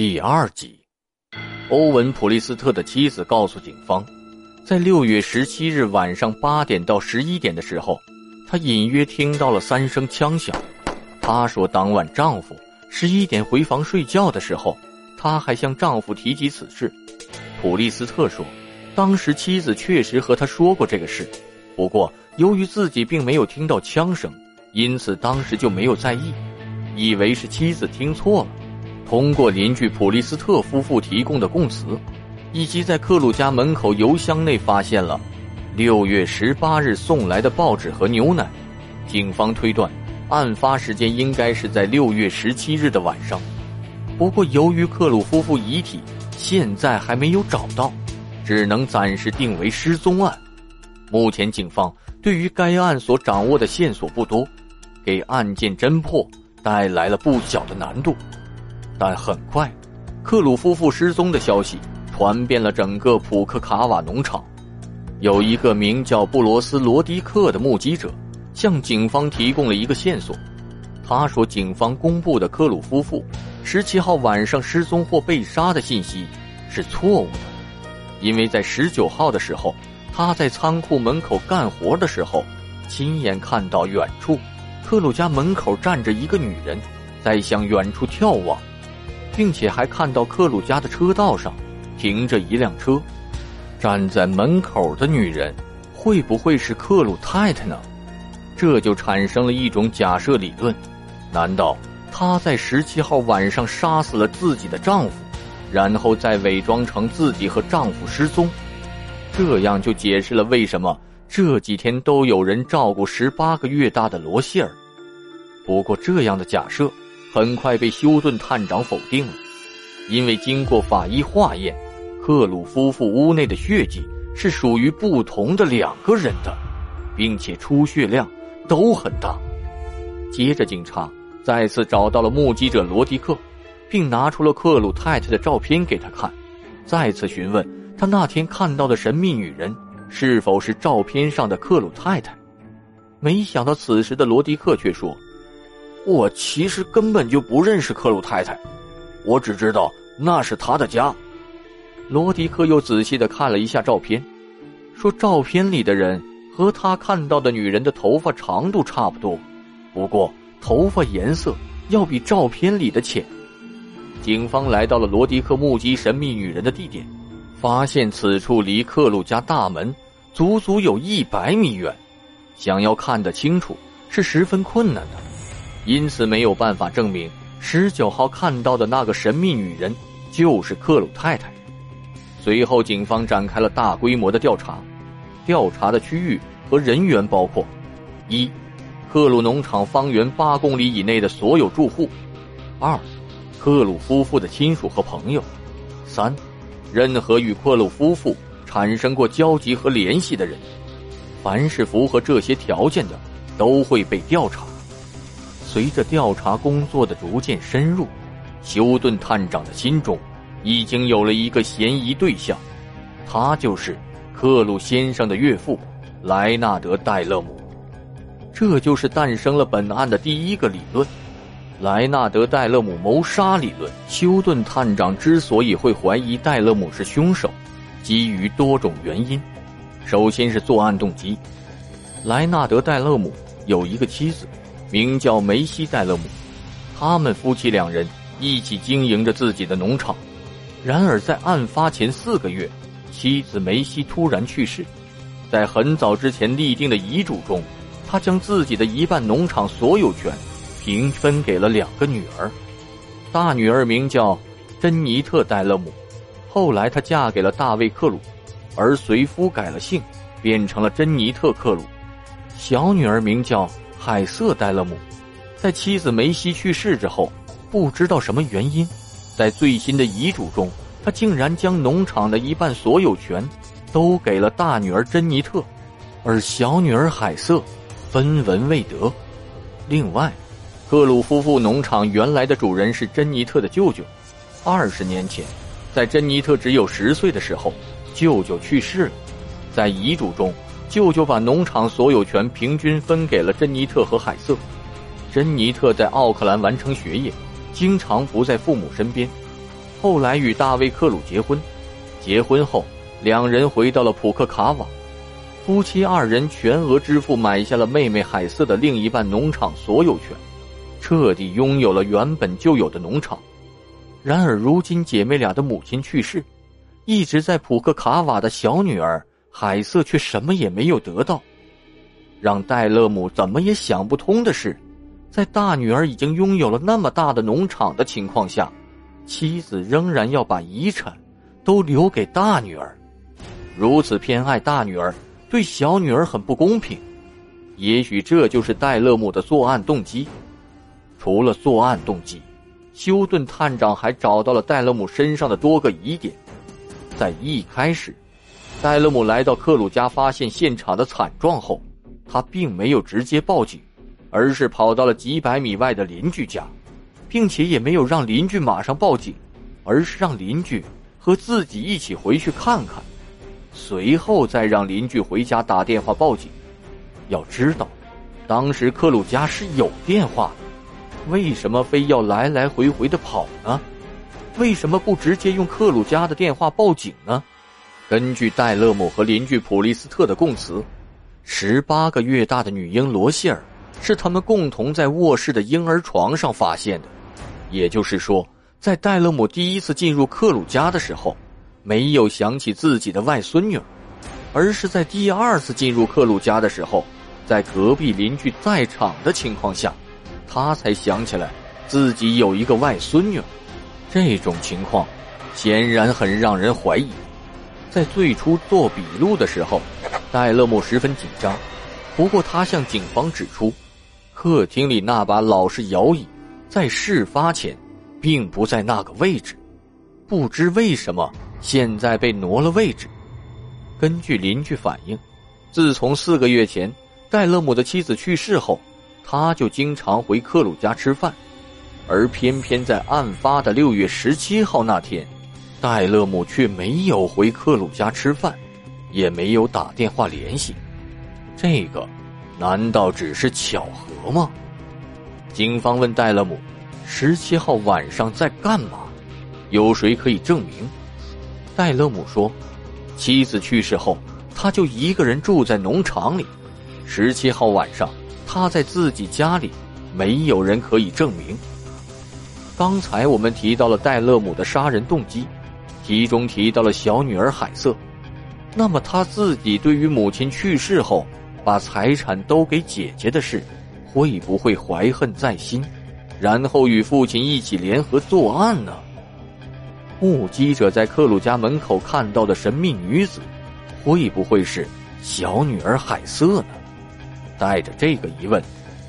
第二集，欧文·普利斯特的妻子告诉警方，在六月十七日晚上八点到十一点的时候，她隐约听到了三声枪响。她说，当晚丈夫十一点回房睡觉的时候，她还向丈夫提及此事。普利斯特说，当时妻子确实和他说过这个事，不过由于自己并没有听到枪声，因此当时就没有在意，以为是妻子听错了。通过邻居普利斯特夫妇提供的供词，以及在克鲁家门口邮箱内发现了六月十八日送来的报纸和牛奶，警方推断案发时间应该是在六月十七日的晚上。不过，由于克鲁夫妇遗体现在还没有找到，只能暂时定为失踪案。目前，警方对于该案所掌握的线索不多，给案件侦破带来了不小的难度。但很快，克鲁夫妇失踪的消息传遍了整个普克卡瓦农场。有一个名叫布罗斯罗迪克的目击者，向警方提供了一个线索。他说，警方公布的克鲁夫妇十七号晚上失踪或被杀的信息是错误的，因为在十九号的时候，他在仓库门口干活的时候，亲眼看到远处克鲁家门口站着一个女人，在向远处眺望。并且还看到克鲁家的车道上停着一辆车，站在门口的女人会不会是克鲁太太呢？这就产生了一种假设理论：难道她在十七号晚上杀死了自己的丈夫，然后再伪装成自己和丈夫失踪？这样就解释了为什么这几天都有人照顾十八个月大的罗希尔。不过，这样的假设。很快被休顿探长否定了，因为经过法医化验，克鲁夫妇屋内的血迹是属于不同的两个人的，并且出血量都很大。接着，警察再次找到了目击者罗迪克，并拿出了克鲁太太的照片给他看，再次询问他那天看到的神秘女人是否是照片上的克鲁太太。没想到，此时的罗迪克却说。我其实根本就不认识克鲁太太，我只知道那是他的家。罗迪克又仔细的看了一下照片，说照片里的人和他看到的女人的头发长度差不多，不过头发颜色要比照片里的浅。警方来到了罗迪克目击神秘女人的地点，发现此处离克鲁家大门足足有一百米远，想要看得清楚是十分困难的。因此没有办法证明十九号看到的那个神秘女人就是克鲁太太。随后，警方展开了大规模的调查，调查的区域和人员包括：一、克鲁农场方圆八公里以内的所有住户；二、克鲁夫妇的亲属和朋友；三、任何与克鲁夫妇产生过交集和联系的人。凡是符合这些条件的，都会被调查。随着调查工作的逐渐深入，休顿探长的心中已经有了一个嫌疑对象，他就是克鲁先生的岳父莱纳德·戴勒姆。这就是诞生了本案的第一个理论——莱纳德·戴勒姆谋杀理论。休顿探长之所以会怀疑戴勒姆是凶手，基于多种原因。首先是作案动机，莱纳德·戴勒姆有一个妻子。名叫梅西戴勒姆，他们夫妻两人一起经营着自己的农场。然而，在案发前四个月，妻子梅西突然去世。在很早之前立定的遗嘱中，他将自己的一半农场所有权平分给了两个女儿。大女儿名叫珍妮特戴勒姆，后来她嫁给了大卫克鲁，而随夫改了姓，变成了珍妮特克鲁。小女儿名叫。海瑟戴勒姆，在妻子梅西去世之后，不知道什么原因，在最新的遗嘱中，他竟然将农场的一半所有权都给了大女儿珍妮特，而小女儿海瑟分文未得。另外，克鲁夫妇农场原来的主人是珍妮特的舅舅。二十年前，在珍妮特只有十岁的时候，舅舅去世了，在遗嘱中。舅舅把农场所有权平均分给了珍妮特和海瑟。珍妮特在奥克兰完成学业，经常不在父母身边。后来与大卫·克鲁结婚。结婚后，两人回到了普克卡瓦。夫妻二人全额支付买下了妹妹海瑟的另一半农场所有权，彻底拥有了原本就有的农场。然而，如今姐妹俩的母亲去世，一直在普克卡瓦的小女儿海瑟却什么也没有得到。让戴勒姆怎么也想不通的是，在大女儿已经拥有了那么大的农场的情况下，妻子仍然要把遗产都留给大女儿，如此偏爱大女儿。对小女儿很不公平，也许这就是戴勒姆的作案动机。除了作案动机，休顿探长还找到了戴勒姆身上的多个疑点。在一开始，戴勒姆来到克鲁家发现现场的惨状后，他并没有直接报警，而是跑到了几百米外的邻居家，并且也没有让邻居马上报警，而是让邻居和自己一起回去看看。随后再让邻居回家打电话报警。要知道，当时克鲁家是有电话的，为什么非要来来回回的跑呢？为什么不直接用克鲁家的电话报警呢？根据戴勒姆和邻居普利斯特的供词，十八个月大的女婴罗谢尔是他们共同在卧室的婴儿床上发现的。也就是说，在戴勒姆第一次进入克鲁家的时候。没有想起自己的外孙女，而是在第二次进入克鲁家的时候，在隔壁邻居在场的情况下，他才想起来自己有一个外孙女。这种情况显然很让人怀疑。在最初做笔录的时候，戴勒姆十分紧张。不过他向警方指出，客厅里那把老式摇椅在事发前并不在那个位置，不知为什么。现在被挪了位置。根据邻居反映，自从四个月前戴勒姆的妻子去世后，他就经常回克鲁家吃饭，而偏偏在案发的六月十七号那天，戴勒姆却没有回克鲁家吃饭，也没有打电话联系。这个，难道只是巧合吗？警方问戴勒姆：“十七号晚上在干嘛？有谁可以证明？”戴勒姆说：“妻子去世后，他就一个人住在农场里。十七号晚上，他在自己家里，没有人可以证明。刚才我们提到了戴勒姆的杀人动机，其中提到了小女儿海瑟。那么他自己对于母亲去世后把财产都给姐姐的事，会不会怀恨在心，然后与父亲一起联合作案呢？”目击者在克鲁家门口看到的神秘女子，会不会是小女儿海瑟呢？带着这个疑问，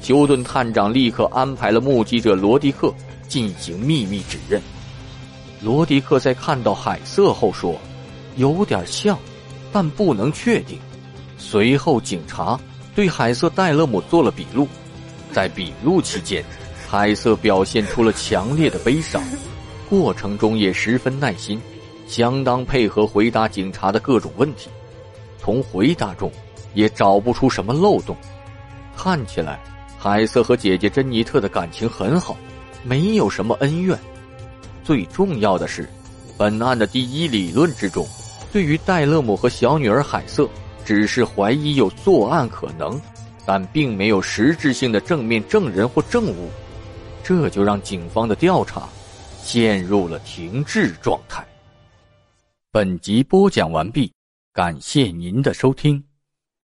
休顿探长立刻安排了目击者罗迪克进行秘密指认。罗迪克在看到海瑟后说：“有点像，但不能确定。”随后，警察对海瑟·戴勒姆做了笔录。在笔录期间，海瑟表现出了强烈的悲伤。过程中也十分耐心，相当配合回答警察的各种问题。从回答中也找不出什么漏洞。看起来，海瑟和姐姐珍妮特的感情很好，没有什么恩怨。最重要的是，本案的第一理论之中，对于戴勒姆和小女儿海瑟，只是怀疑有作案可能，但并没有实质性的正面证人或证物，这就让警方的调查。陷入了停滞状态。本集播讲完毕，感谢您的收听。